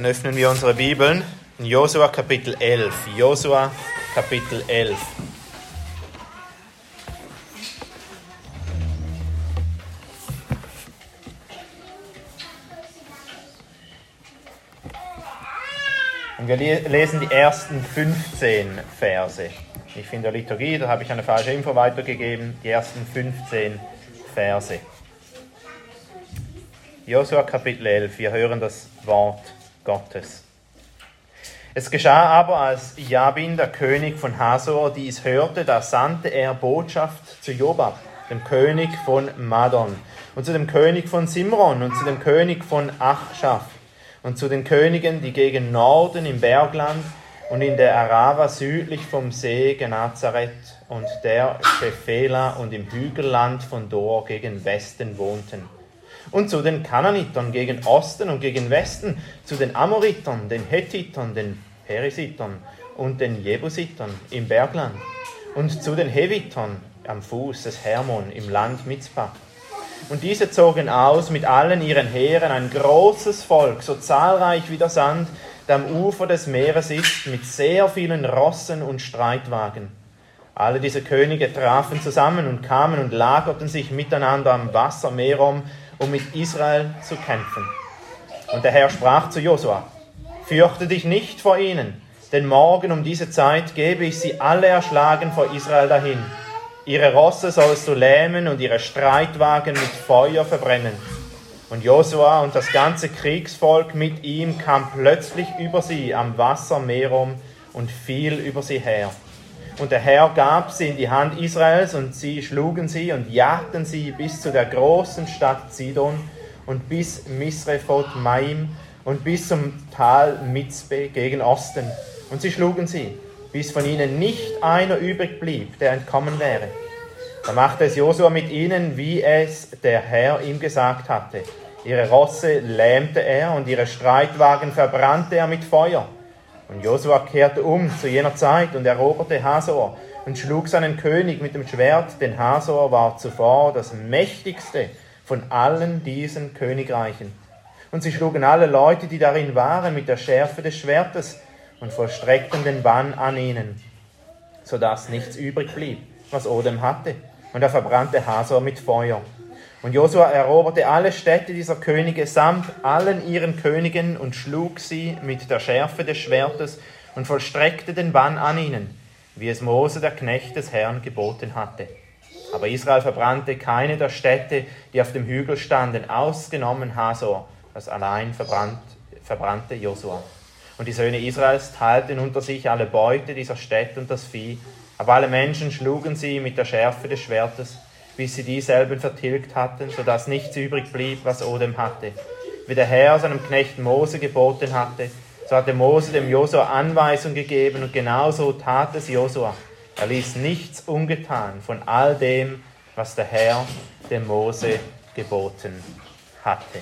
Dann öffnen wir unsere Bibeln in Josua Kapitel 11. Josua Kapitel 11. Und wir lesen die ersten 15 Verse. Ich in der Liturgie, da habe ich eine falsche Info weitergegeben, die ersten 15 Verse. Josua Kapitel 11, wir hören das Wort Gottes. Es geschah aber, als Jabin, der König von Hasor, dies hörte, da sandte er Botschaft zu Jobab, dem König von Madon, und zu dem König von Simron und zu dem König von Achschaf und zu den Königen, die gegen Norden im Bergland und in der Arava südlich vom See Genazareth und der Shephela und im Hügelland von Dor gegen Westen wohnten und zu den Kananitern gegen Osten und gegen Westen, zu den Amoritern, den Hethitern, den Perisitern und den Jebusitern im Bergland und zu den Hevitern am Fuß des Hermon im Land Mitzpah. Und diese zogen aus mit allen ihren Heeren ein großes Volk, so zahlreich wie der Sand, der am Ufer des Meeres ist, mit sehr vielen Rossen und Streitwagen. Alle diese Könige trafen zusammen und kamen und lagerten sich miteinander am Wasser Merom um mit Israel zu kämpfen. Und der Herr sprach zu Josua, fürchte dich nicht vor ihnen, denn morgen um diese Zeit gebe ich sie alle erschlagen vor Israel dahin. Ihre Rosse sollst du lähmen und ihre Streitwagen mit Feuer verbrennen. Und Josua und das ganze Kriegsvolk mit ihm kam plötzlich über sie am Wasser Merom und fiel über sie her. Und der Herr gab sie in die Hand Israels und sie schlugen sie und jagten sie bis zu der großen Stadt Sidon und bis Misrephot Maim und bis zum Tal Mitzbe gegen Osten. Und sie schlugen sie, bis von ihnen nicht einer übrig blieb, der entkommen wäre. Da machte es Josua mit ihnen, wie es der Herr ihm gesagt hatte. Ihre Rosse lähmte er und ihre Streitwagen verbrannte er mit Feuer. Und Josua kehrte um zu jener Zeit und eroberte Hasor und schlug seinen König mit dem Schwert, denn Hasor war zuvor das mächtigste von allen diesen Königreichen. Und sie schlugen alle Leute, die darin waren, mit der Schärfe des Schwertes und vollstreckten den Bann an ihnen, so dass nichts übrig blieb, was Odem hatte. Und er verbrannte Hasor mit Feuer. Und Josua eroberte alle Städte dieser Könige samt allen ihren Königen und schlug sie mit der Schärfe des Schwertes und vollstreckte den Bann an ihnen, wie es Mose, der Knecht des Herrn, geboten hatte. Aber Israel verbrannte keine der Städte, die auf dem Hügel standen, ausgenommen Hasor, das allein verbrannt, verbrannte Josua. Und die Söhne Israels teilten unter sich alle Beute dieser Städte und das Vieh, aber alle Menschen schlugen sie mit der Schärfe des Schwertes bis sie dieselben vertilgt hatten, so dass nichts übrig blieb, was Odem hatte. Wie der Herr seinem Knecht Mose geboten hatte, so hatte Mose dem Josua Anweisung gegeben und genauso tat es Josua. Er ließ nichts ungetan von all dem, was der Herr dem Mose geboten hatte.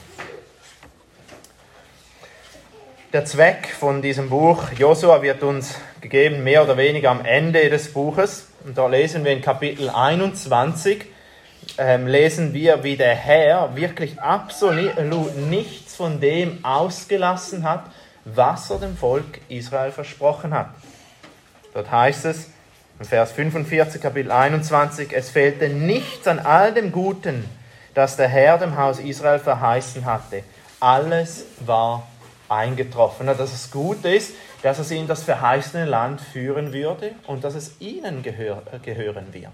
Der Zweck von diesem Buch Josua wird uns gegeben mehr oder weniger am Ende des Buches. Und da lesen wir in Kapitel 21, ähm, lesen wir, wie der Herr wirklich absolut nichts von dem ausgelassen hat, was er dem Volk Israel versprochen hat. Dort heißt es, in Vers 45, Kapitel 21, es fehlte nichts an all dem Guten, das der Herr dem Haus Israel verheißen hatte. Alles war eingetroffen. Dass es gut ist, dass sie in das verheißene Land führen würde und dass es ihnen gehör, gehören wird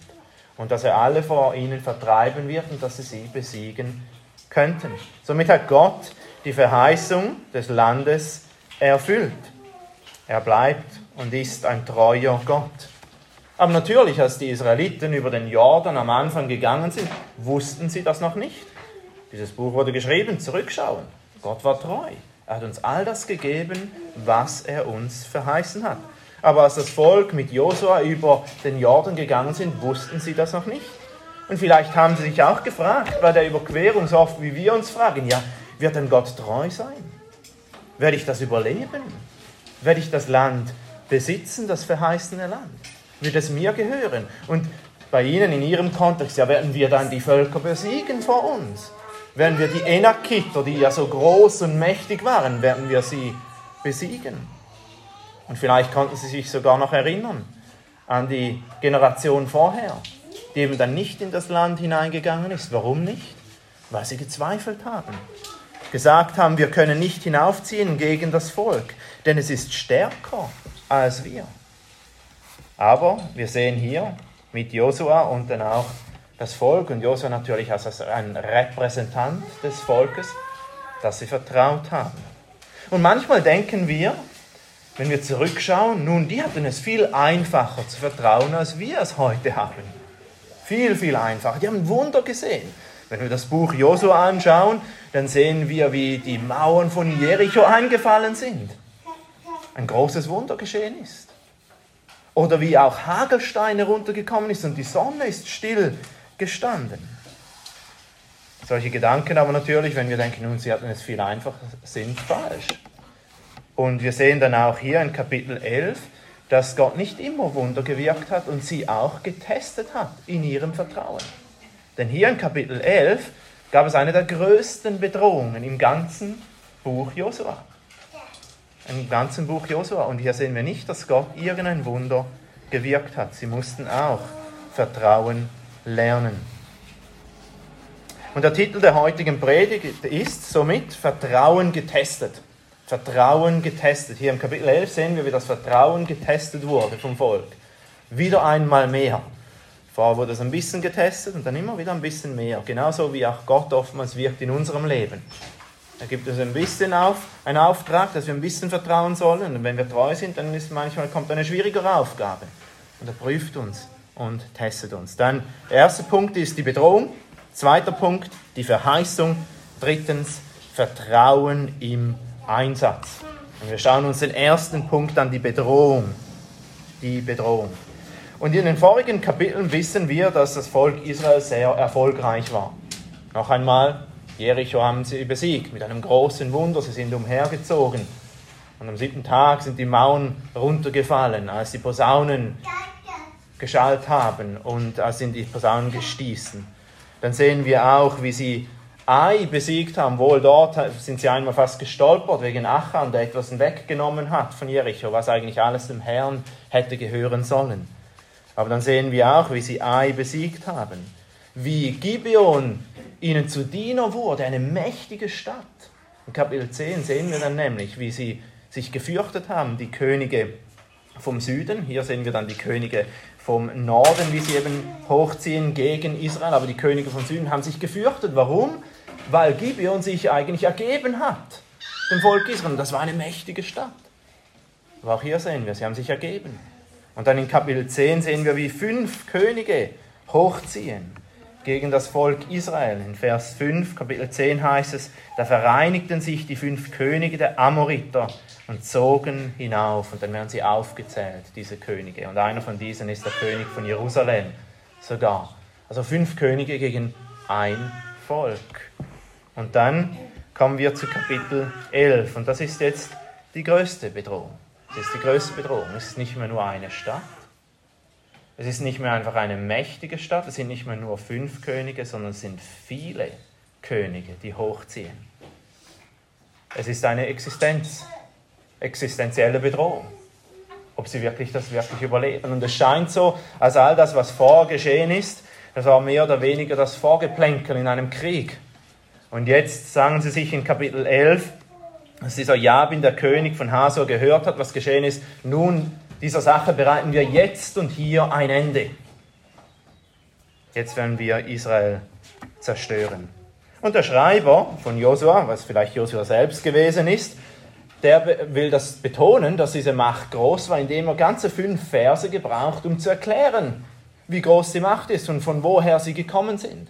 und dass er alle vor ihnen vertreiben wird und dass sie sie besiegen könnten. Somit hat Gott die Verheißung des Landes erfüllt. Er bleibt und ist ein treuer Gott. Aber natürlich, als die Israeliten über den Jordan am Anfang gegangen sind, wussten sie das noch nicht. Dieses Buch wurde geschrieben, zurückschauen. Gott war treu. Er hat uns all das gegeben, was er uns verheißen hat. Aber als das Volk mit Josua über den Jordan gegangen sind, wussten sie das noch nicht. Und vielleicht haben sie sich auch gefragt bei der Überquerung, so oft wie wir uns fragen, ja, wird denn Gott treu sein? Werde ich das überleben? Werde ich das Land besitzen, das verheißene Land? Wird es mir gehören? Und bei Ihnen in Ihrem Kontext, ja, werden wir dann die Völker besiegen vor uns? Werden wir die Enakiter, die ja so groß und mächtig waren, werden wir sie besiegen? Und vielleicht konnten Sie sich sogar noch erinnern an die Generation vorher, die eben dann nicht in das Land hineingegangen ist. Warum nicht? Weil sie gezweifelt haben. Gesagt haben, wir können nicht hinaufziehen gegen das Volk, denn es ist stärker als wir. Aber wir sehen hier mit Josua und dann auch das Volk und Josua natürlich als ein Repräsentant des Volkes, dass sie vertraut haben. Und manchmal denken wir, wenn wir zurückschauen, nun, die hatten es viel einfacher zu vertrauen, als wir es heute haben. Viel, viel einfacher. Die haben Wunder gesehen. Wenn wir das Buch Josua anschauen, dann sehen wir, wie die Mauern von Jericho eingefallen sind. Ein großes Wunder geschehen ist. Oder wie auch Hagelsteine runtergekommen ist und die Sonne ist still gestanden. Solche Gedanken aber natürlich, wenn wir denken, nun, sie hatten es viel einfacher, sind falsch. Und wir sehen dann auch hier in Kapitel 11, dass Gott nicht immer Wunder gewirkt hat und sie auch getestet hat in ihrem Vertrauen. Denn hier in Kapitel 11 gab es eine der größten Bedrohungen im ganzen Buch Josua. Im ganzen Buch Josua. Und hier sehen wir nicht, dass Gott irgendein Wunder gewirkt hat. Sie mussten auch Vertrauen lernen. Und der Titel der heutigen Predigt ist somit Vertrauen getestet. Vertrauen getestet. Hier im Kapitel 11 sehen wir, wie das Vertrauen getestet wurde vom Volk. Wieder einmal mehr. Vorher wurde es ein bisschen getestet und dann immer wieder ein bisschen mehr. Genauso wie auch Gott oftmals wirkt in unserem Leben. Da gibt es ein bisschen auf, einen Auftrag, dass wir ein bisschen vertrauen sollen. Und wenn wir treu sind, dann ist manchmal kommt eine schwierigere Aufgabe. Und er prüft uns und testet uns. Dann der erste Punkt ist die Bedrohung. Zweiter Punkt die Verheißung. Drittens Vertrauen im Einsatz. Und wir schauen uns den ersten Punkt an, die Bedrohung. Die Bedrohung. Und in den vorigen Kapiteln wissen wir, dass das Volk Israel sehr erfolgreich war. Noch einmal, Jericho haben sie besiegt mit einem großen Wunder. Sie sind umhergezogen. Und am siebten Tag sind die Mauern runtergefallen, als die Posaunen geschallt haben und in die Posaunen gestießen. Dann sehen wir auch, wie sie Ai besiegt haben. Wohl dort sind sie einmal fast gestolpert wegen Achan, der etwas weggenommen hat von Jericho, was eigentlich alles dem Herrn hätte gehören sollen. Aber dann sehen wir auch, wie sie Ai besiegt haben. Wie Gibeon ihnen zu Diener wurde, eine mächtige Stadt. In Kapitel 10 sehen wir dann nämlich, wie sie sich gefürchtet haben, die Könige vom Süden. Hier sehen wir dann die Könige vom Norden, wie sie eben hochziehen gegen Israel. Aber die Könige vom Süden haben sich gefürchtet. Warum? weil Gibeon sich eigentlich ergeben hat, dem Volk Israel. Das war eine mächtige Stadt. Aber auch hier sehen wir, sie haben sich ergeben. Und dann in Kapitel 10 sehen wir, wie fünf Könige hochziehen gegen das Volk Israel. In Vers 5, Kapitel 10 heißt es, da vereinigten sich die fünf Könige der Amoriter und zogen hinauf. Und dann werden sie aufgezählt, diese Könige. Und einer von diesen ist der König von Jerusalem sogar. Also fünf Könige gegen ein Volk. Und dann kommen wir zu Kapitel 11 und das ist jetzt die größte Bedrohung. Das ist die größte Bedrohung. Es ist nicht mehr nur eine Stadt. Es ist nicht mehr einfach eine mächtige Stadt. Es sind nicht mehr nur fünf Könige, sondern es sind viele Könige, die hochziehen. Es ist eine Existenz, existenzielle Bedrohung. Ob sie wirklich das wirklich überleben. Und es scheint so, als all das, was vorgeschehen ist, das war mehr oder weniger das Vorgeplänkel in einem Krieg. Und jetzt sagen sie sich in Kapitel 11, dass dieser Jabin, der König von Hasor, gehört hat, was geschehen ist. Nun, dieser Sache bereiten wir jetzt und hier ein Ende. Jetzt werden wir Israel zerstören. Und der Schreiber von Josua, was vielleicht Josua selbst gewesen ist, der will das betonen, dass diese Macht groß war, indem er ganze fünf Verse gebraucht, um zu erklären, wie groß die Macht ist und von woher sie gekommen sind.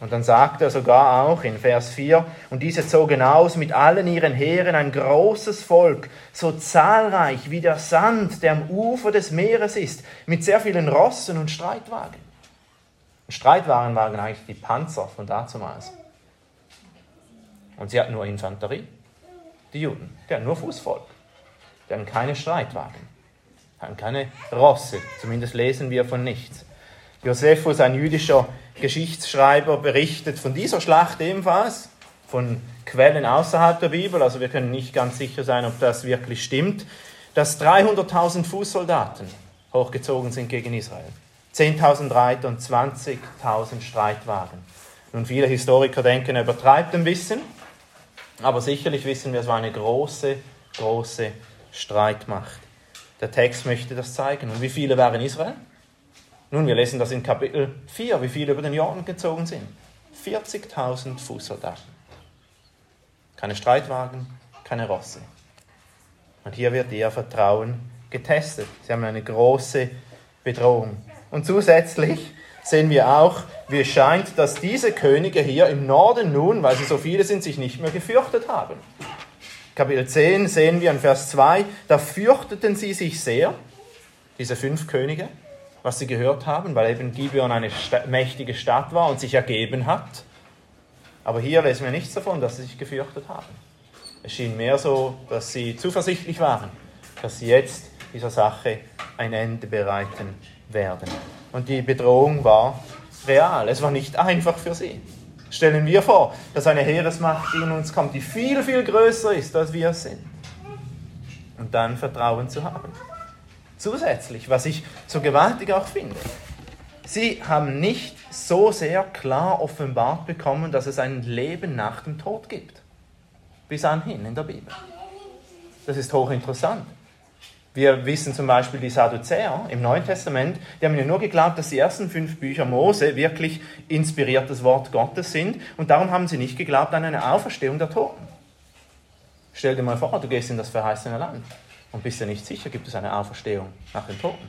Und dann sagt er sogar auch in Vers 4, und diese zogen aus mit allen ihren Heeren ein großes Volk, so zahlreich wie der Sand, der am Ufer des Meeres ist, mit sehr vielen Rossen und Streitwagen. Streitwagen waren eigentlich die Panzer von dazumals. Und sie hatten nur Infanterie, die Juden. Die hatten nur Fußvolk. Die hatten keine Streitwagen, hatten keine Rosse, zumindest lesen wir von nichts. Josephus, ein jüdischer Geschichtsschreiber, berichtet von dieser Schlacht ebenfalls, von Quellen außerhalb der Bibel, also wir können nicht ganz sicher sein, ob das wirklich stimmt, dass 300.000 Fußsoldaten hochgezogen sind gegen Israel. 10.000 Reiter und 20.000 Streitwagen. Nun, viele Historiker denken, er übertreibt ein bisschen, aber sicherlich wissen wir, es war eine große, große Streitmacht. Der Text möchte das zeigen. Und wie viele waren in Israel? Nun, wir lesen das in Kapitel 4, wie viele über den Jordan gezogen sind. 40.000 Fußsoldaten. Keine Streitwagen, keine Rosse. Und hier wird ihr Vertrauen getestet. Sie haben eine große Bedrohung. Und zusätzlich sehen wir auch, wie es scheint, dass diese Könige hier im Norden nun, weil sie so viele sind, sich nicht mehr gefürchtet haben. Kapitel 10 sehen wir in Vers 2, da fürchteten sie sich sehr, diese fünf Könige, was sie gehört haben, weil eben Gibeon eine mächtige Stadt war und sich ergeben hat. Aber hier lesen wir nichts davon, dass sie sich gefürchtet haben. Es schien mehr so, dass sie zuversichtlich waren, dass sie jetzt dieser Sache ein Ende bereiten werden. Und die Bedrohung war real. Es war nicht einfach für sie. Stellen wir vor, dass eine Heeresmacht in uns kommt, die viel, viel größer ist, als wir sind. Und dann Vertrauen zu haben. Zusätzlich, was ich so gewaltig auch finde, sie haben nicht so sehr klar offenbart bekommen, dass es ein Leben nach dem Tod gibt. Bis anhin in der Bibel. Das ist hochinteressant. Wir wissen zum Beispiel die Sadduzäer im Neuen Testament, die haben ja nur geglaubt, dass die ersten fünf Bücher Mose wirklich inspiriertes Wort Gottes sind und darum haben sie nicht geglaubt an eine Auferstehung der Toten. Stell dir mal vor, du gehst in das verheißene Land und bist dir nicht sicher, gibt es eine Auferstehung nach den Toten.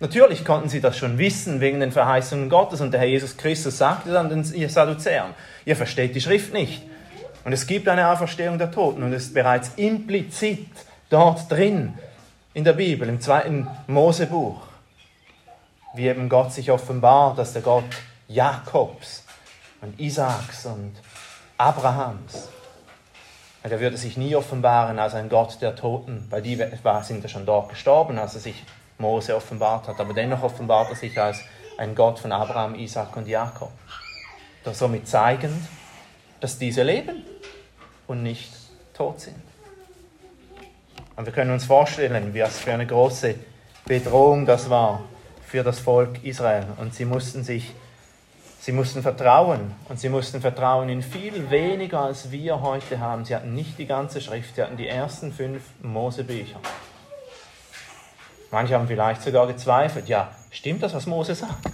Natürlich konnten sie das schon wissen wegen den Verheißungen Gottes und der Herr Jesus Christus sagte dann den Sadduzäern, ihr versteht die Schrift nicht. Und es gibt eine Auferstehung der Toten und es ist bereits implizit dort drin, in der Bibel, im zweiten Mosebuch, wie eben Gott sich offenbart, dass der Gott Jakobs und Isaaks und Abrahams, er würde sich nie offenbaren als ein Gott der Toten, weil die sind ja schon dort gestorben, als er sich Mose offenbart hat, aber dennoch offenbart er sich als ein Gott von Abraham, Isaac und Jakob. Das somit zeigend, dass diese leben und nicht tot sind. Und wir können uns vorstellen, was für eine große Bedrohung das war für das Volk Israel. Und sie mussten sich, sie mussten vertrauen. Und sie mussten vertrauen in viel weniger, als wir heute haben. Sie hatten nicht die ganze Schrift, sie hatten die ersten fünf Mosebücher. Manche haben vielleicht sogar gezweifelt, ja, stimmt das, was Mose sagt?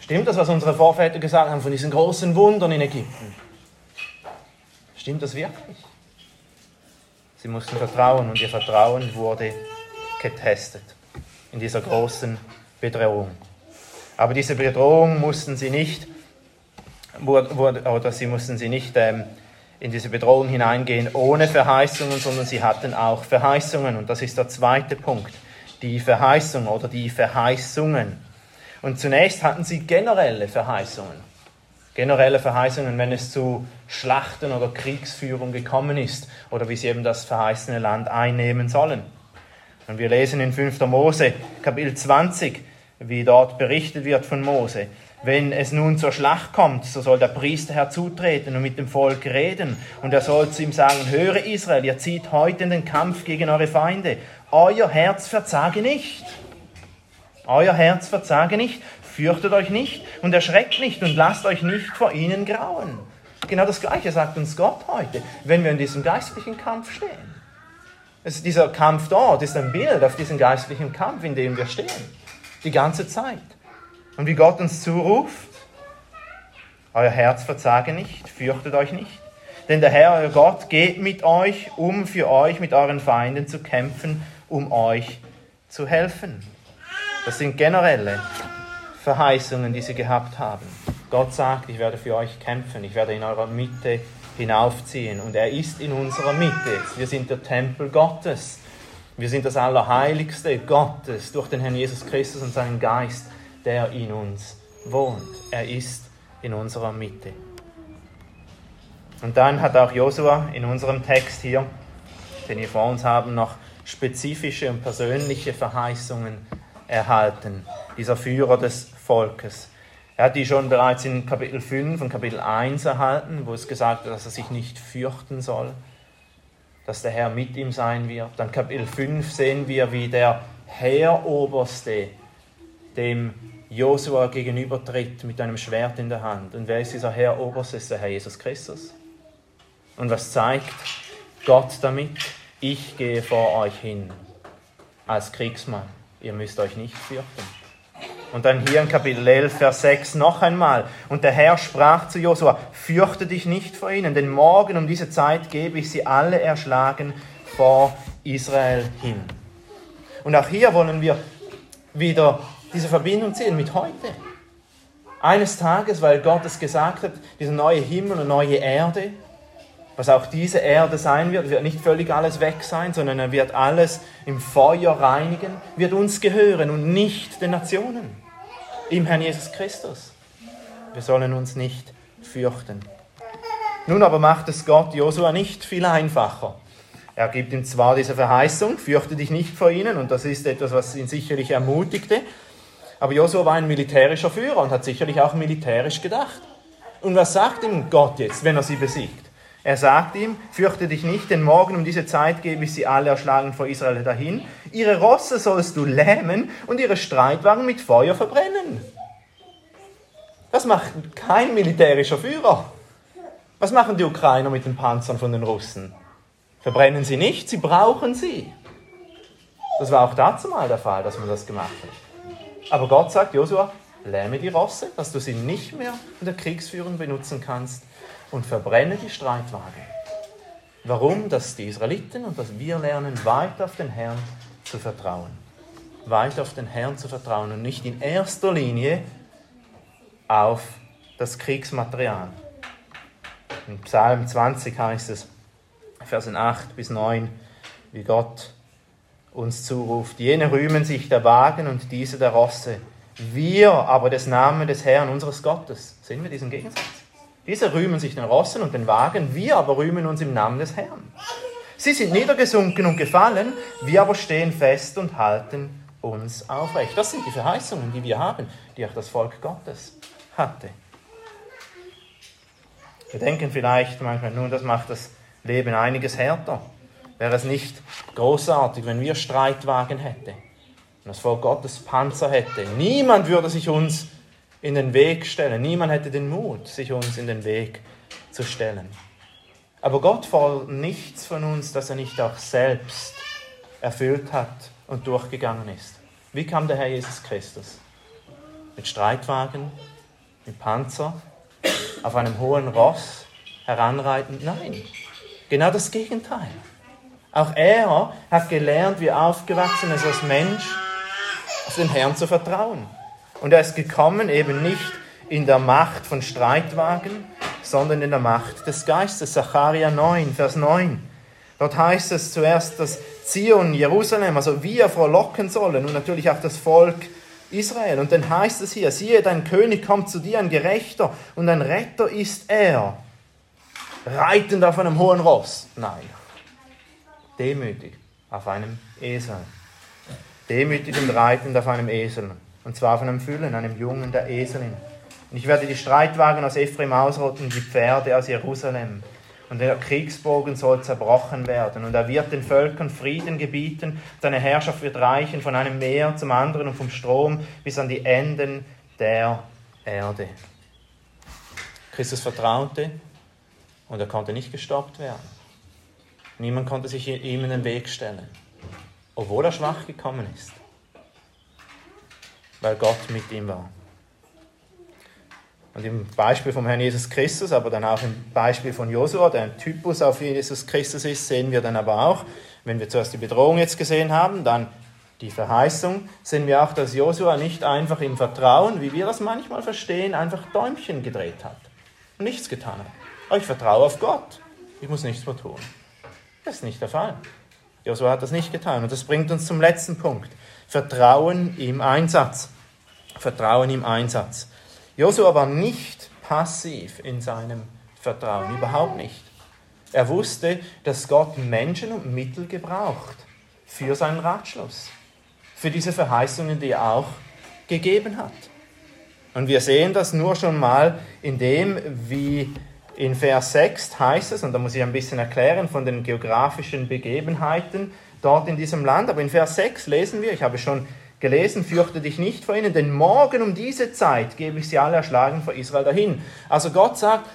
Stimmt das, was unsere Vorväter gesagt haben von diesen großen Wundern in Ägypten? Stimmt das wirklich? Sie mussten vertrauen und ihr Vertrauen wurde getestet in dieser großen Bedrohung. Aber diese Bedrohung mussten sie nicht, oder sie mussten sie nicht ähm, in diese Bedrohung hineingehen ohne Verheißungen, sondern sie hatten auch Verheißungen. Und das ist der zweite Punkt, die Verheißung oder die Verheißungen. Und zunächst hatten sie generelle Verheißungen generelle Verheißungen, wenn es zu Schlachten oder Kriegsführung gekommen ist oder wie sie eben das verheißene Land einnehmen sollen. Und wir lesen in 5. Mose, Kapitel 20, wie dort berichtet wird von Mose. Wenn es nun zur Schlacht kommt, so soll der Priester herzutreten und mit dem Volk reden. Und er soll zu ihm sagen, höre Israel, ihr zieht heute in den Kampf gegen eure Feinde. Euer Herz verzage nicht. Euer Herz verzage nicht, Fürchtet euch nicht und erschreckt nicht und lasst euch nicht vor ihnen grauen. Genau das Gleiche sagt uns Gott heute, wenn wir in diesem geistlichen Kampf stehen. Es, dieser Kampf dort ist ein Bild auf diesen geistlichen Kampf, in dem wir stehen. Die ganze Zeit. Und wie Gott uns zuruft, euer Herz verzage nicht, fürchtet euch nicht. Denn der Herr, euer Gott, geht mit euch, um für euch mit euren Feinden zu kämpfen, um euch zu helfen. Das sind generelle Verheißungen, die sie gehabt haben. Gott sagt, ich werde für euch kämpfen, ich werde in eurer Mitte hinaufziehen. Und er ist in unserer Mitte. Wir sind der Tempel Gottes. Wir sind das Allerheiligste Gottes durch den Herrn Jesus Christus und seinen Geist, der in uns wohnt. Er ist in unserer Mitte. Und dann hat auch Josua in unserem Text hier, den wir vor uns haben, noch spezifische und persönliche Verheißungen erhalten. Dieser Führer des Volkes. Er hat die schon bereits in Kapitel 5 und Kapitel 1 erhalten, wo es gesagt wird, dass er sich nicht fürchten soll, dass der Herr mit ihm sein wird. Dann Kapitel 5 sehen wir, wie der Heeroberste dem Josua gegenübertritt mit einem Schwert in der Hand. Und wer ist dieser Heeroberste? ist der Herr Jesus Christus. Und was zeigt Gott damit? Ich gehe vor euch hin als Kriegsmann. Ihr müsst euch nicht fürchten. Und dann hier in Kapitel 11, Vers 6 noch einmal. Und der Herr sprach zu Josua, fürchte dich nicht vor ihnen, denn morgen um diese Zeit gebe ich sie alle erschlagen vor Israel hin. Und auch hier wollen wir wieder diese Verbindung ziehen mit heute. Eines Tages, weil Gott es gesagt hat, dieser neue Himmel und neue Erde, was auch diese Erde sein wird, wird nicht völlig alles weg sein, sondern er wird alles im Feuer reinigen, wird uns gehören und nicht den Nationen im Herrn Jesus Christus. Wir sollen uns nicht fürchten. Nun aber macht es Gott Josua nicht viel einfacher. Er gibt ihm zwar diese Verheißung, fürchte dich nicht vor ihnen, und das ist etwas, was ihn sicherlich ermutigte, aber Josua war ein militärischer Führer und hat sicherlich auch militärisch gedacht. Und was sagt ihm Gott jetzt, wenn er sie besiegt? Er sagt ihm, fürchte dich nicht, denn morgen um diese Zeit gebe ich sie alle erschlagen vor Israel dahin. Ihre Rosse sollst du lähmen und ihre Streitwagen mit Feuer verbrennen. Das macht kein militärischer Führer. Was machen die Ukrainer mit den Panzern von den Russen? Verbrennen sie nicht, sie brauchen sie. Das war auch dazu mal der Fall, dass man das gemacht hat. Aber Gott sagt, Josua, lähme die Rosse, dass du sie nicht mehr in der Kriegsführung benutzen kannst und verbrenne die Streitwagen. Warum? Dass die Israeliten und dass wir lernen, weiter auf den Herrn zu vertrauen. Weiter auf den Herrn zu vertrauen und nicht in erster Linie auf das Kriegsmaterial. In Psalm 20 heißt es, Versen 8 bis 9, wie Gott uns zuruft. Jene rühmen sich der Wagen und diese der Rosse. Wir aber des Namen des Herrn unseres Gottes. Sehen wir diesen Gegensatz? Diese rühmen sich den Rossen und den Wagen, wir aber rühmen uns im Namen des Herrn. Sie sind niedergesunken und gefallen, wir aber stehen fest und halten uns aufrecht. Das sind die Verheißungen, die wir haben, die auch das Volk Gottes hatte. Wir denken vielleicht manchmal, nun, das macht das Leben einiges härter. Wäre es nicht großartig, wenn wir Streitwagen hätten und das Volk Gottes Panzer hätte? Niemand würde sich uns in den Weg stellen. Niemand hätte den Mut, sich uns in den Weg zu stellen. Aber Gott fordert nichts von uns, das er nicht auch selbst erfüllt hat und durchgegangen ist. Wie kam der Herr Jesus Christus? Mit Streitwagen, mit Panzer, auf einem hohen Ross heranreitend? Nein, genau das Gegenteil. Auch er hat gelernt, wie aufgewachsen ist als Mensch, auf den Herrn zu vertrauen. Und er ist gekommen eben nicht in der Macht von Streitwagen, sondern in der Macht des Geistes. Zacharia 9, Vers 9. Dort heißt es zuerst, dass Zion, Jerusalem, also wir frohlocken sollen und natürlich auch das Volk Israel. Und dann heißt es hier, siehe, dein König kommt zu dir, ein Gerechter und ein Retter ist er. Reitend auf einem hohen Ross. Nein. Demütig auf einem Esel. Demütig und reitend auf einem Esel. Und zwar von einem Füllen, einem Jungen der Eselin. Und ich werde die Streitwagen aus Ephraim ausrotten, die Pferde aus Jerusalem. Und der Kriegsbogen soll zerbrochen werden. Und er wird den Völkern Frieden gebieten. Seine Herrschaft wird reichen von einem Meer zum anderen und vom Strom bis an die Enden der Erde. Christus vertraute und er konnte nicht gestoppt werden. Niemand konnte sich ihm in den Weg stellen, obwohl er schwach gekommen ist weil Gott mit ihm war. Und im Beispiel vom Herrn Jesus Christus, aber dann auch im Beispiel von Josua, der ein Typus auf Jesus Christus ist, sehen wir dann aber auch, wenn wir zuerst die Bedrohung jetzt gesehen haben, dann die Verheißung, sehen wir auch, dass Josua nicht einfach im Vertrauen, wie wir das manchmal verstehen, einfach Däumchen gedreht hat und nichts getan hat. Aber ich vertraue auf Gott, ich muss nichts mehr tun. Das ist nicht der Fall. Josua hat das nicht getan. Und das bringt uns zum letzten Punkt. Vertrauen im Einsatz. Vertrauen im Einsatz. Josua war nicht passiv in seinem Vertrauen, überhaupt nicht. Er wusste, dass Gott Menschen und Mittel gebraucht für seinen Ratschluss, für diese Verheißungen, die er auch gegeben hat. Und wir sehen das nur schon mal in dem, wie in Vers 6 heißt es, und da muss ich ein bisschen erklären von den geografischen Begebenheiten dort in diesem Land, aber in Vers 6 lesen wir, ich habe schon gelesen, fürchte dich nicht vor ihnen, denn morgen um diese Zeit gebe ich sie alle erschlagen vor Israel dahin. Also Gott sagt,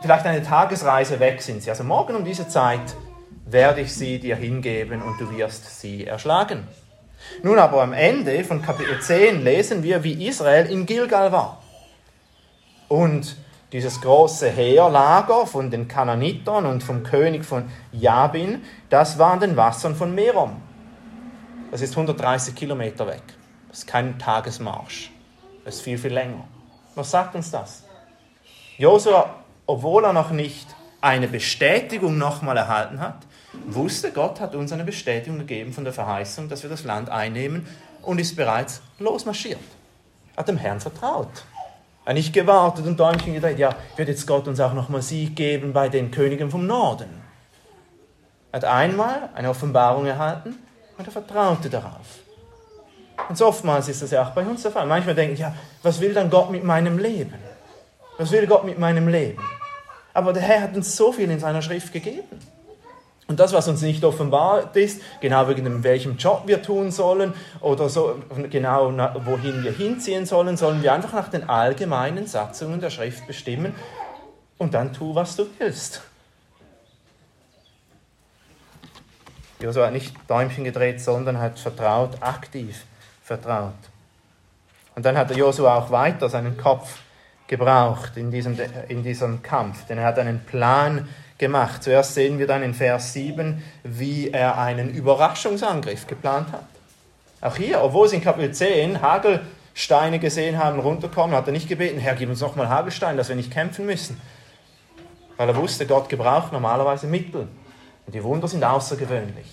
vielleicht eine Tagesreise weg sind sie, also morgen um diese Zeit werde ich sie dir hingeben und du wirst sie erschlagen. Nun aber am Ende von Kapitel 10 lesen wir, wie Israel in Gilgal war. Und dieses große Heerlager von den Kananitern und vom König von Jabin, das war an den Wassern von Merom. Das ist 130 Kilometer weg. Das ist kein Tagesmarsch. Das ist viel, viel länger. Was sagt uns das? Josua, obwohl er noch nicht eine Bestätigung nochmal erhalten hat, wusste, Gott hat uns eine Bestätigung gegeben von der Verheißung, dass wir das Land einnehmen und ist bereits losmarschiert. Hat dem Herrn vertraut. Er hat nicht gewartet und Däumchen gedreht, ja, wird jetzt Gott uns auch nochmal Sieg geben bei den Königen vom Norden. Er hat einmal eine Offenbarung erhalten und er vertraute darauf. Und so oftmals ist das ja auch bei uns der Fall. Manchmal denken, ja, was will dann Gott mit meinem Leben? Was will Gott mit meinem Leben? Aber der Herr hat uns so viel in seiner Schrift gegeben. Und das, was uns nicht offenbart ist, genau wegen welchem Job wir tun sollen oder so, genau wohin wir hinziehen sollen, sollen wir einfach nach den allgemeinen Satzungen der Schrift bestimmen und dann tu, was du willst. Josua hat nicht Däumchen gedreht, sondern hat vertraut, aktiv vertraut. Und dann hat Josua auch weiter seinen Kopf gebraucht in diesem, in diesem Kampf, denn er hat einen Plan gemacht. Zuerst sehen wir dann in Vers 7, wie er einen Überraschungsangriff geplant hat. Auch hier, obwohl sie in Kapitel 10 Hagelsteine gesehen haben, runterkommen, hat er nicht gebeten, Herr, gib uns nochmal Hagelsteine, dass wir nicht kämpfen müssen. Weil er wusste, Gott gebraucht normalerweise Mittel. Und die Wunder sind außergewöhnlich.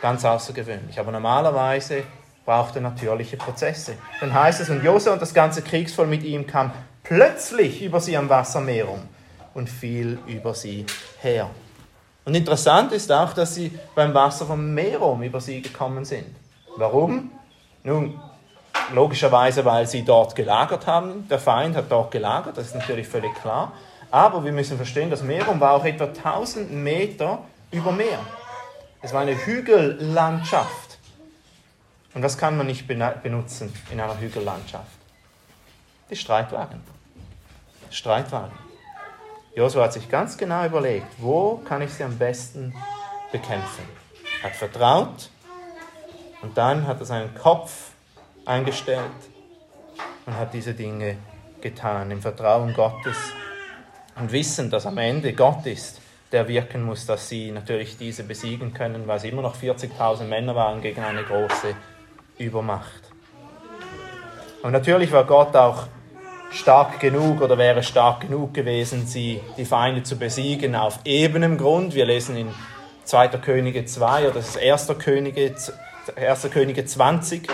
Ganz außergewöhnlich. Aber normalerweise braucht er natürliche Prozesse. Dann heißt es, und Josef und das ganze Kriegsvolk mit ihm kam plötzlich über sie am Wassermeer um und fiel über sie her. Und interessant ist auch, dass sie beim Wasser vom Meerum über sie gekommen sind. Warum? Nun, logischerweise, weil sie dort gelagert haben. Der Feind hat dort gelagert, das ist natürlich völlig klar. Aber wir müssen verstehen, das Meerum war auch etwa 1000 Meter über Meer. Es war eine Hügellandschaft. Und was kann man nicht benutzen in einer Hügellandschaft? Die Streitwagen. Streitwagen. Josua hat sich ganz genau überlegt, wo kann ich sie am besten bekämpfen. Hat vertraut und dann hat er seinen Kopf eingestellt und hat diese Dinge getan im Vertrauen Gottes und wissen, dass am Ende Gott ist, der wirken muss, dass sie natürlich diese besiegen können, weil sie immer noch 40.000 Männer waren gegen eine große Übermacht. Und natürlich war Gott auch stark genug oder wäre stark genug gewesen, sie, die Feinde zu besiegen auf ebenem Grund. Wir lesen in 2. Könige 2 oder das ist 1. Könige, 1. Könige 20,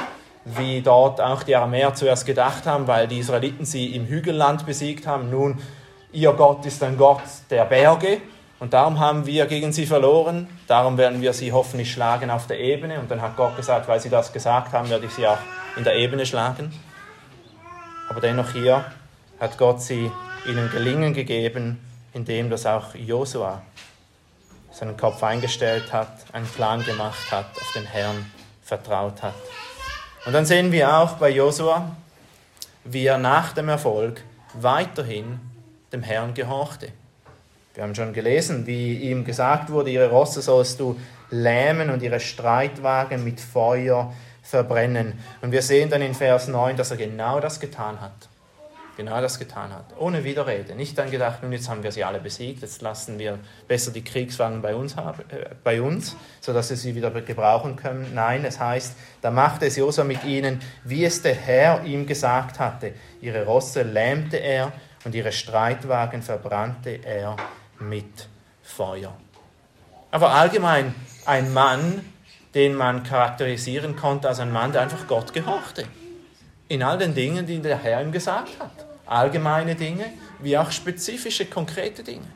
wie dort auch die Aramäer zuerst gedacht haben, weil die Israeliten sie im Hügelland besiegt haben. Nun, ihr Gott ist ein Gott der Berge und darum haben wir gegen sie verloren. Darum werden wir sie hoffentlich schlagen auf der Ebene. Und dann hat Gott gesagt, weil sie das gesagt haben, werde ich sie auch in der Ebene schlagen. Aber dennoch hier hat Gott sie ihnen Gelingen gegeben, indem das auch Josua seinen Kopf eingestellt hat, einen Plan gemacht hat, auf den Herrn vertraut hat. Und dann sehen wir auch bei Josua, wie er nach dem Erfolg weiterhin dem Herrn gehorchte. Wir haben schon gelesen, wie ihm gesagt wurde, ihre Rosse sollst du lähmen und ihre Streitwagen mit Feuer verbrennen. Und wir sehen dann in Vers 9, dass er genau das getan hat. Genau das getan hat. Ohne Widerrede. Nicht dann gedacht, nun jetzt haben wir sie alle besiegt, jetzt lassen wir besser die Kriegswagen bei uns, haben, äh, bei uns sodass wir sie wieder gebrauchen können. Nein, es heißt, da machte es Josua mit ihnen, wie es der Herr ihm gesagt hatte. Ihre Rosse lähmte er und ihre Streitwagen verbrannte er mit Feuer. Aber allgemein ein Mann, den man charakterisieren konnte als ein Mann, der einfach Gott gehorchte. In all den Dingen, die der Herr ihm gesagt hat. Allgemeine Dinge, wie auch spezifische, konkrete Dinge.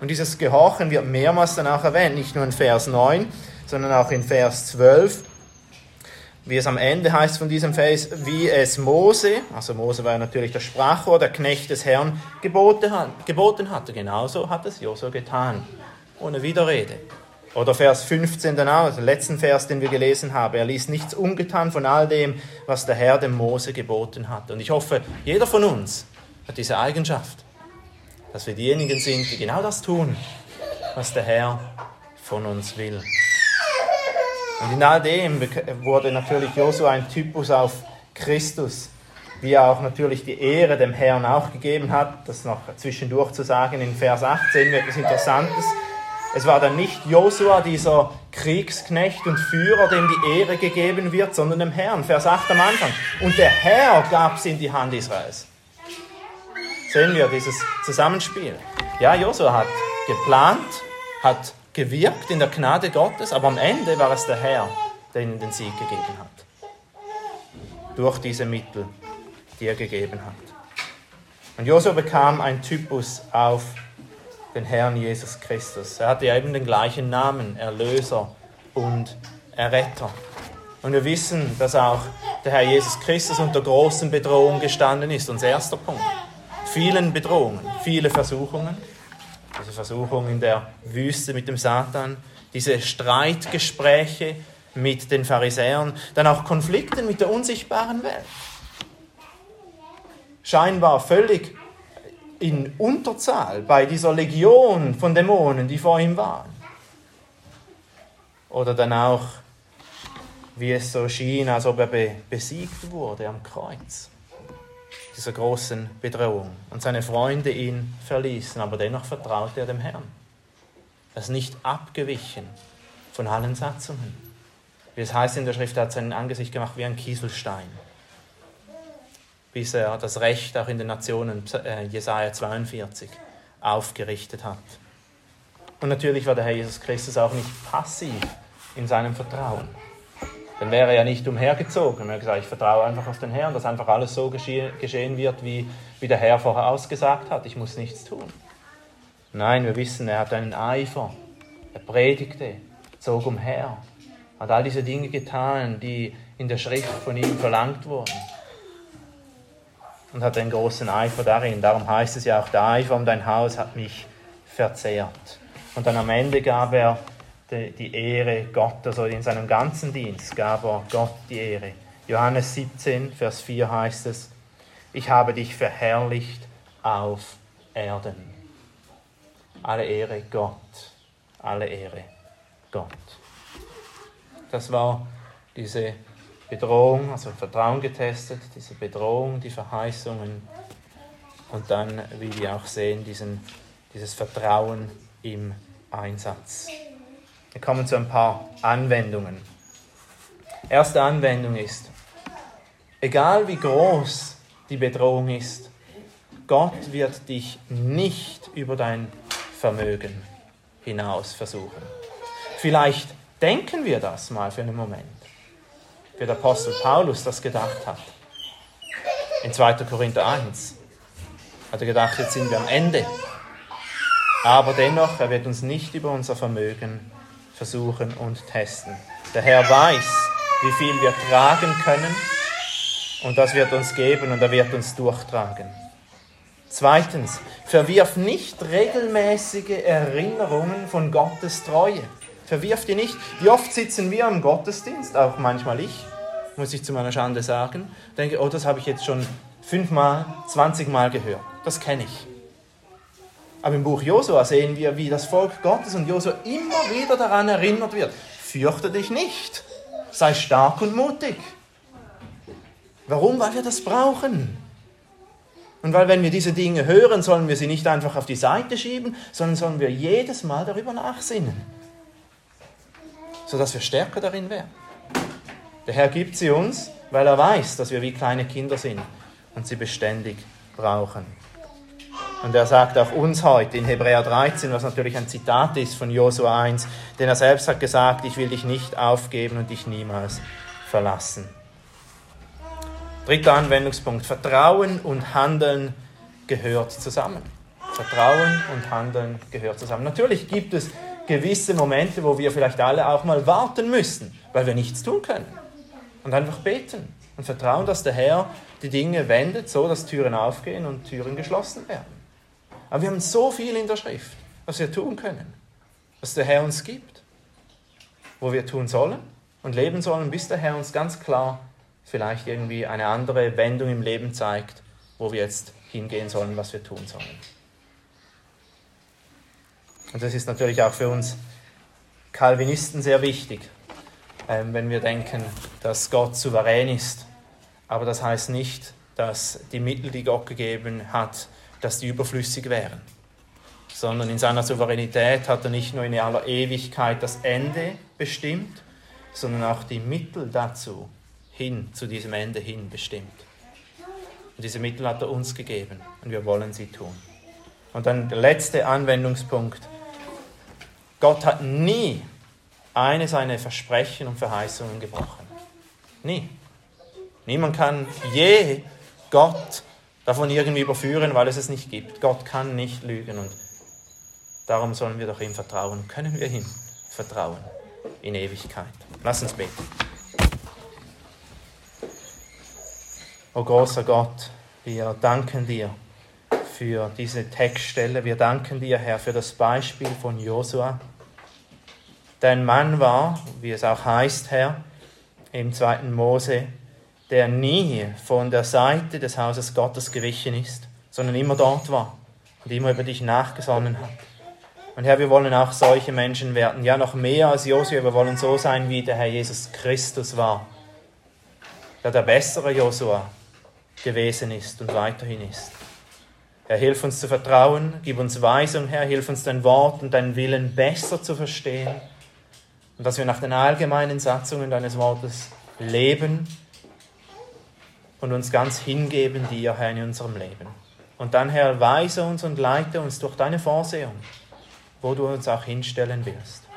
Und dieses Gehorchen wird mehrmals dann auch erwähnt, nicht nur in Vers 9, sondern auch in Vers 12. wie es am Ende heißt von diesem Vers, wie es Mose, also Mose war natürlich der Sprachrohr, der Knecht des Herrn, geboten, hatte. Genauso hat es Josua getan, ohne Widerrede. Oder Vers 15 dann auch, also letzten Vers, den wir gelesen haben. Er ließ nichts ungetan von all dem, was der Herr dem Mose geboten hat. Und ich hoffe, jeder von uns hat diese Eigenschaft, dass wir diejenigen sind, die genau das tun, was der Herr von uns will. Und in all dem wurde natürlich Josua ein Typus auf Christus, wie er auch natürlich die Ehre dem Herrn auch gegeben hat. Das noch zwischendurch zu sagen, in Vers 18 wird etwas Interessantes. Es war dann nicht Josua, dieser Kriegsknecht und Führer, dem die Ehre gegeben wird, sondern dem Herrn. Vers 8 am Anfang. Und der Herr gab sie in die Hand Israels. Sehen wir dieses Zusammenspiel. Ja, Josua hat geplant, hat gewirkt in der Gnade Gottes, aber am Ende war es der Herr, der ihnen den Sieg gegeben hat. Durch diese Mittel, die er gegeben hat. Und Josua bekam ein Typus auf den Herrn Jesus Christus. Er hatte ja eben den gleichen Namen, Erlöser und Erretter. Und wir wissen, dass auch der Herr Jesus Christus unter großen Bedrohungen gestanden ist. Unser erster Punkt. Vielen Bedrohungen, viele Versuchungen, diese Versuchung in der Wüste mit dem Satan, diese Streitgespräche mit den Pharisäern, dann auch Konflikte mit der unsichtbaren Welt. Scheinbar völlig in Unterzahl bei dieser Legion von Dämonen, die vor ihm waren. Oder dann auch, wie es so schien, als ob er besiegt wurde am Kreuz dieser großen Bedrohung und seine Freunde ihn verließen, aber dennoch vertraute er dem Herrn. Er ist nicht abgewichen von allen Satzungen. Wie es heißt in der Schrift, er hat sein Angesicht gemacht wie ein Kieselstein, bis er das Recht auch in den Nationen, äh, Jesaja 42, aufgerichtet hat. Und natürlich war der Herr Jesus Christus auch nicht passiv in seinem Vertrauen. Dann wäre er ja nicht umhergezogen. Er hat gesagt, ich vertraue einfach auf den Herrn, dass einfach alles so geschehen wird, wie, wie der Herr vorher ausgesagt hat. Ich muss nichts tun. Nein, wir wissen, er hat einen Eifer. Er predigte, zog umher, hat all diese Dinge getan, die in der Schrift von ihm verlangt wurden. Und hat einen großen Eifer darin. Darum heißt es ja auch, der Eifer um dein Haus hat mich verzehrt. Und dann am Ende gab er die Ehre Gott, also in seinem ganzen Dienst gab er Gott die Ehre. Johannes 17, Vers 4 heißt es, ich habe dich verherrlicht auf Erden. Alle Ehre Gott, alle Ehre Gott. Das war diese Bedrohung, also Vertrauen getestet, diese Bedrohung, die Verheißungen und dann, wie wir auch sehen, diesen, dieses Vertrauen im Einsatz. Wir kommen zu ein paar Anwendungen. Erste Anwendung ist, egal wie groß die Bedrohung ist, Gott wird dich nicht über dein Vermögen hinaus versuchen. Vielleicht denken wir das mal für einen Moment, wie der Apostel Paulus das gedacht hat. In 2. Korinther 1 hat er gedacht, jetzt sind wir am Ende. Aber dennoch, er wird uns nicht über unser Vermögen versuchen und testen. Der Herr weiß, wie viel wir tragen können und das wird uns geben und er wird uns durchtragen. Zweitens, verwirf nicht regelmäßige Erinnerungen von Gottes Treue. Verwirf die nicht. Wie oft sitzen wir im Gottesdienst, auch manchmal ich, muss ich zu meiner Schande sagen, denke, oh, das habe ich jetzt schon fünfmal, zwanzigmal gehört. Das kenne ich. Aber im Buch Josua sehen wir, wie das Volk Gottes und Josua immer wieder daran erinnert wird. Fürchte dich nicht. Sei stark und mutig. Warum? Weil wir das brauchen. Und weil wenn wir diese Dinge hören, sollen wir sie nicht einfach auf die Seite schieben, sondern sollen wir jedes Mal darüber nachsinnen, sodass wir stärker darin werden. Der Herr gibt sie uns, weil er weiß, dass wir wie kleine Kinder sind und sie beständig brauchen. Und er sagt auch uns heute in Hebräer 13, was natürlich ein Zitat ist von Josua 1, denn er selbst hat gesagt, ich will dich nicht aufgeben und dich niemals verlassen. Dritter Anwendungspunkt, Vertrauen und Handeln gehört zusammen. Vertrauen und Handeln gehört zusammen. Natürlich gibt es gewisse Momente, wo wir vielleicht alle auch mal warten müssen, weil wir nichts tun können. Und einfach beten und vertrauen, dass der Herr die Dinge wendet, so dass Türen aufgehen und Türen geschlossen werden. Aber wir haben so viel in der Schrift, was wir tun können, was der Herr uns gibt, wo wir tun sollen und leben sollen, bis der Herr uns ganz klar vielleicht irgendwie eine andere Wendung im Leben zeigt, wo wir jetzt hingehen sollen, was wir tun sollen. Und das ist natürlich auch für uns Calvinisten sehr wichtig, ähm, wenn wir denken, dass Gott souverän ist. Aber das heißt nicht, dass die Mittel, die Gott gegeben hat, dass die überflüssig wären, sondern in seiner Souveränität hat er nicht nur in aller Ewigkeit das Ende bestimmt, sondern auch die Mittel dazu hin, zu diesem Ende hin bestimmt. Und diese Mittel hat er uns gegeben und wir wollen sie tun. Und dann der letzte Anwendungspunkt. Gott hat nie eine seiner Versprechen und Verheißungen gebrochen. Nie. Niemand kann je Gott davon irgendwie überführen, weil es es nicht gibt. Gott kann nicht lügen und darum sollen wir doch ihm vertrauen. Können wir ihm vertrauen in Ewigkeit? Lass uns beten. O großer Gott, wir danken dir für diese Textstelle. Wir danken dir, Herr, für das Beispiel von Josua, der ein Mann war, wie es auch heißt, Herr, im zweiten Mose, der nie von der Seite des Hauses Gottes gewichen ist, sondern immer dort war und immer über dich nachgesonnen hat. Und Herr, wir wollen auch solche Menschen werden, ja noch mehr als Josua, wir wollen so sein, wie der Herr Jesus Christus war, der der bessere Josua gewesen ist und weiterhin ist. Herr, hilf uns zu vertrauen, gib uns Weisung, Herr, hilf uns dein Wort und deinen Willen besser zu verstehen. Und dass wir nach den allgemeinen Satzungen deines Wortes leben und uns ganz hingeben dir, Herr, in unserem Leben. Und dann, Herr, weise uns und leite uns durch deine Vorsehung, wo du uns auch hinstellen willst.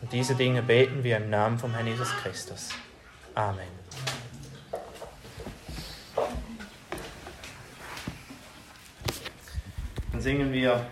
Und diese Dinge beten wir im Namen vom Herrn Jesus Christus. Amen. Dann singen wir